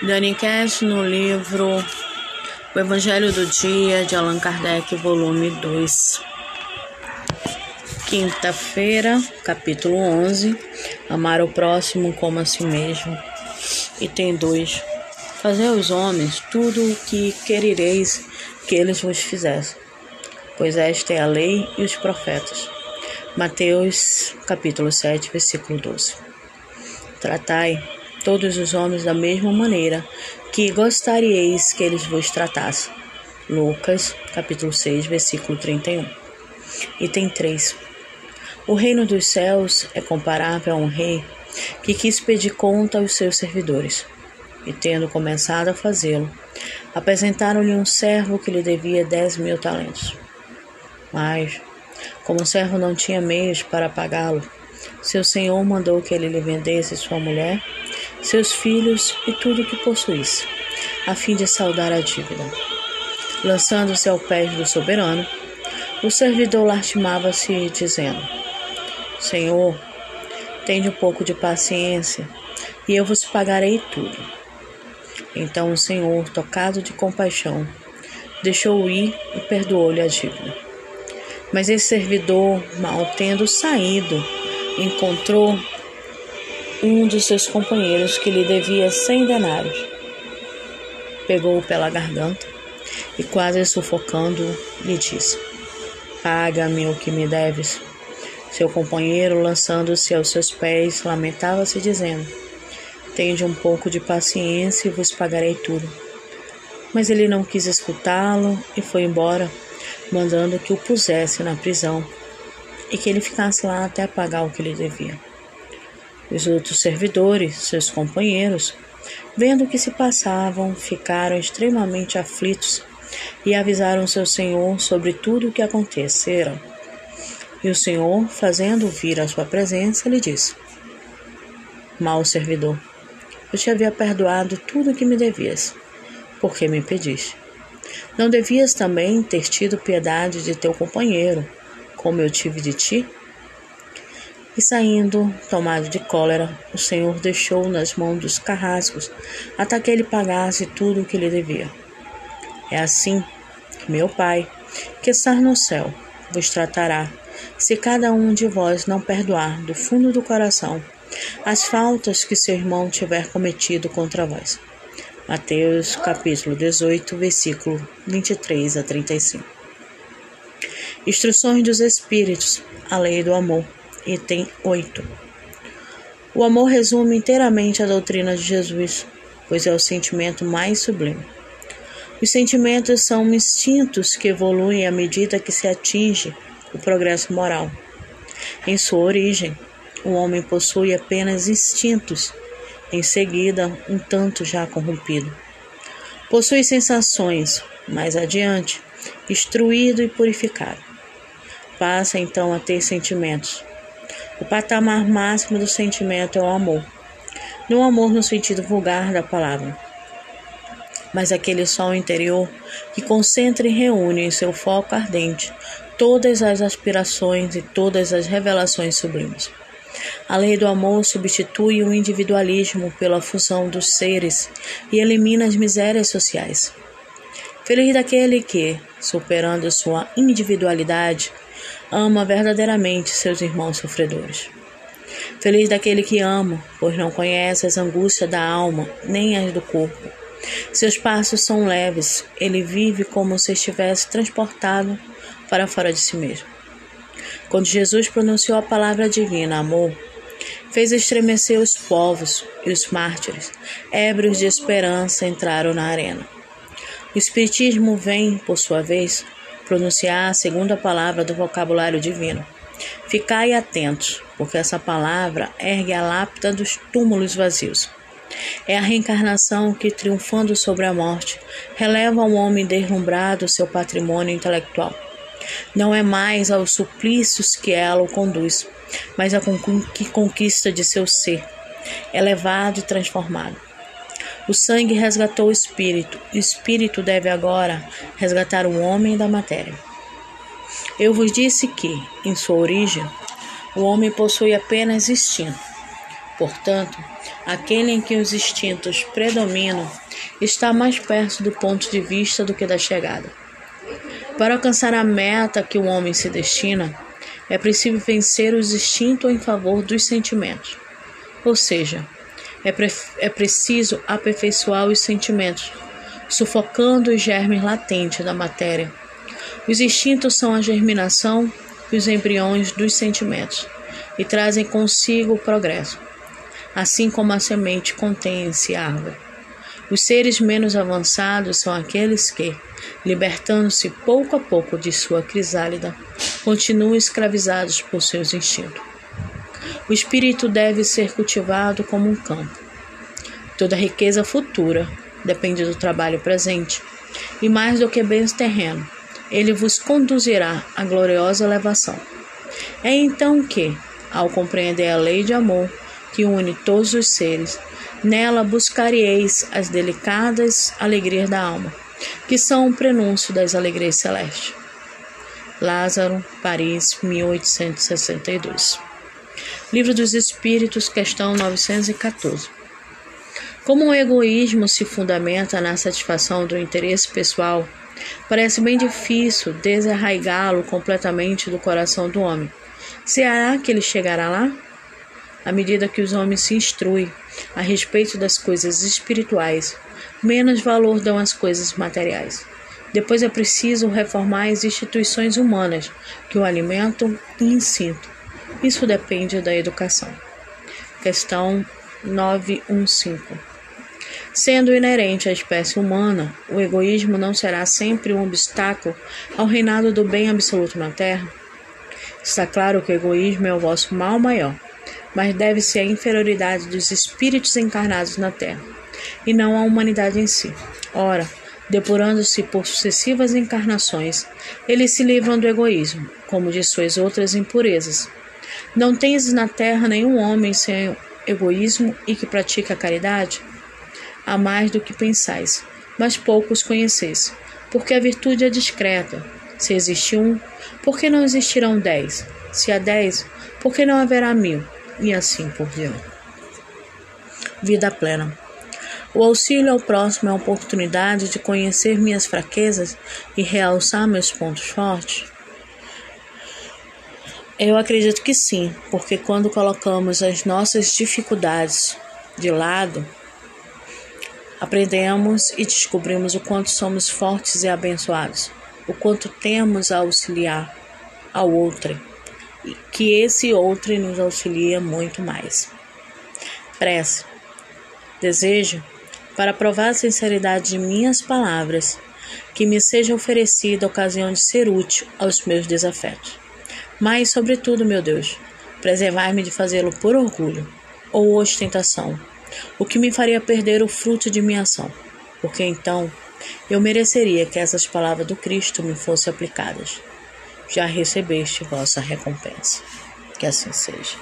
Dani Cash no livro O Evangelho do Dia de Allan Kardec, volume 2. Quinta-feira, capítulo 11. Amar o próximo como a si mesmo. Item 2. Fazer aos homens tudo o que querereis que eles vos fizessem, pois esta é a lei e os profetas. Mateus, capítulo 7, versículo 12. Tratai todos os homens da mesma maneira que gostaríeis que eles vos tratassem. Lucas, capítulo 6, versículo 31. Item 3. O reino dos céus é comparável a um rei que quis pedir conta aos seus servidores. E tendo começado a fazê-lo, apresentaram-lhe um servo que lhe devia dez mil talentos. Mas, como o servo não tinha meios para pagá-lo, seu senhor mandou que ele lhe vendesse sua mulher seus filhos e tudo o que possuísse, a fim de saldar a dívida. Lançando-se ao pé do soberano, o servidor lastimava-se, dizendo: Senhor, tende um pouco de paciência, e eu vos pagarei tudo. Então o Senhor, tocado de compaixão, deixou-o ir e perdoou-lhe a dívida. Mas esse servidor, mal tendo saído, encontrou um de seus companheiros que lhe devia cem denários. Pegou-o pela garganta e, quase sufocando, lhe disse: Paga-me o que me deves. Seu companheiro, lançando-se aos seus pés, lamentava-se, dizendo: Tende um pouco de paciência e vos pagarei tudo. Mas ele não quis escutá-lo e foi embora, mandando que o pusesse na prisão e que ele ficasse lá até pagar o que lhe devia. Os outros servidores, seus companheiros, vendo o que se passavam, ficaram extremamente aflitos e avisaram seu senhor sobre tudo o que acontecera. E o senhor, fazendo vir à sua presença, lhe disse: Mal servidor, eu te havia perdoado tudo o que me devias, porque me pediste. Não devias também ter tido piedade de teu companheiro, como eu tive de ti? E saindo, tomado de cólera, o Senhor deixou nas mãos dos carrascos até que ele pagasse tudo o que lhe devia. É assim que meu Pai, que está no céu, vos tratará, se cada um de vós não perdoar do fundo do coração as faltas que seu irmão tiver cometido contra vós. Mateus capítulo 18, versículo 23 a 35. Instruções dos Espíritos, a lei do amor item 8. O amor resume inteiramente a doutrina de Jesus, pois é o sentimento mais sublime. Os sentimentos são instintos que evoluem à medida que se atinge o progresso moral. Em sua origem, o homem possui apenas instintos, em seguida, um tanto já corrompido. Possui sensações, mais adiante, instruído e purificado. Passa então a ter sentimentos, o patamar máximo do sentimento é o amor. Não amor no sentido vulgar da palavra, mas aquele sol interior que concentra e reúne em seu foco ardente todas as aspirações e todas as revelações sublimes. A lei do amor substitui o individualismo pela fusão dos seres e elimina as misérias sociais. Feliz daquele que, superando sua individualidade, ama verdadeiramente seus irmãos sofredores. Feliz daquele que ama, pois não conhece as angústias da alma, nem as do corpo. Seus passos são leves, ele vive como se estivesse transportado para fora de si mesmo. Quando Jesus pronunciou a palavra divina, amor, fez estremecer os povos e os mártires, ébrios de esperança, entraram na arena. O Espiritismo vem, por sua vez, pronunciar a segunda palavra do vocabulário divino. Ficai atentos, porque essa palavra ergue a lápida dos túmulos vazios. É a reencarnação que, triunfando sobre a morte, releva ao homem deslumbrado seu patrimônio intelectual. Não é mais aos suplícios que ela o conduz, mas que conquista de seu ser, elevado e transformado. O sangue resgatou o espírito, o espírito deve agora resgatar o homem da matéria. Eu vos disse que, em sua origem, o homem possui apenas instinto. Portanto, aquele em que os instintos predominam está mais perto do ponto de vista do que da chegada. Para alcançar a meta que o homem se destina, é preciso vencer os instintos em favor dos sentimentos. Ou seja, é, pre é preciso aperfeiçoar os sentimentos, sufocando os germes latentes da matéria. Os instintos são a germinação e os embriões dos sentimentos e trazem consigo o progresso, assim como a semente contém-se árvore. Os seres menos avançados são aqueles que, libertando-se pouco a pouco de sua crisálida, continuam escravizados por seus instintos. O espírito deve ser cultivado como um campo. Toda riqueza futura depende do trabalho presente, e mais do que bens terrenos, ele vos conduzirá à gloriosa elevação. É então que, ao compreender a lei de amor que une todos os seres, nela buscareis as delicadas alegrias da alma, que são o prenúncio das alegrias celestes. Lázaro, Paris, 1862. Livro dos Espíritos, questão 914. Como o egoísmo se fundamenta na satisfação do interesse pessoal, parece bem difícil desarraigá-lo completamente do coração do homem. Será que ele chegará lá? À medida que os homens se instruem a respeito das coisas espirituais, menos valor dão às coisas materiais. Depois é preciso reformar as instituições humanas que o alimentam e ensinam. Isso depende da educação. Questão 915. Sendo inerente à espécie humana, o egoísmo não será sempre um obstáculo ao reinado do bem absoluto na Terra? Está claro que o egoísmo é o vosso mal maior, mas deve ser a inferioridade dos espíritos encarnados na Terra, e não a humanidade em si. Ora, depurando-se por sucessivas encarnações, eles se livram do egoísmo, como de suas outras impurezas. Não tens na terra nenhum homem sem egoísmo e que pratica a caridade? Há mais do que pensais, mas poucos conheceis, porque a virtude é discreta. Se existe um, por que não existirão dez? Se há dez, por que não haverá mil? E assim por diante. Vida plena. O auxílio ao próximo é a oportunidade de conhecer minhas fraquezas e realçar meus pontos fortes? Eu acredito que sim, porque quando colocamos as nossas dificuldades de lado, aprendemos e descobrimos o quanto somos fortes e abençoados, o quanto temos a auxiliar ao outro, e que esse outro nos auxilia muito mais. Prece. Desejo para provar a sinceridade de minhas palavras, que me seja oferecida a ocasião de ser útil aos meus desafetos. Mas, sobretudo, meu Deus, preservar-me de fazê-lo por orgulho ou ostentação, o que me faria perder o fruto de minha ação, porque então eu mereceria que essas palavras do Cristo me fossem aplicadas. Já recebeste vossa recompensa. Que assim seja.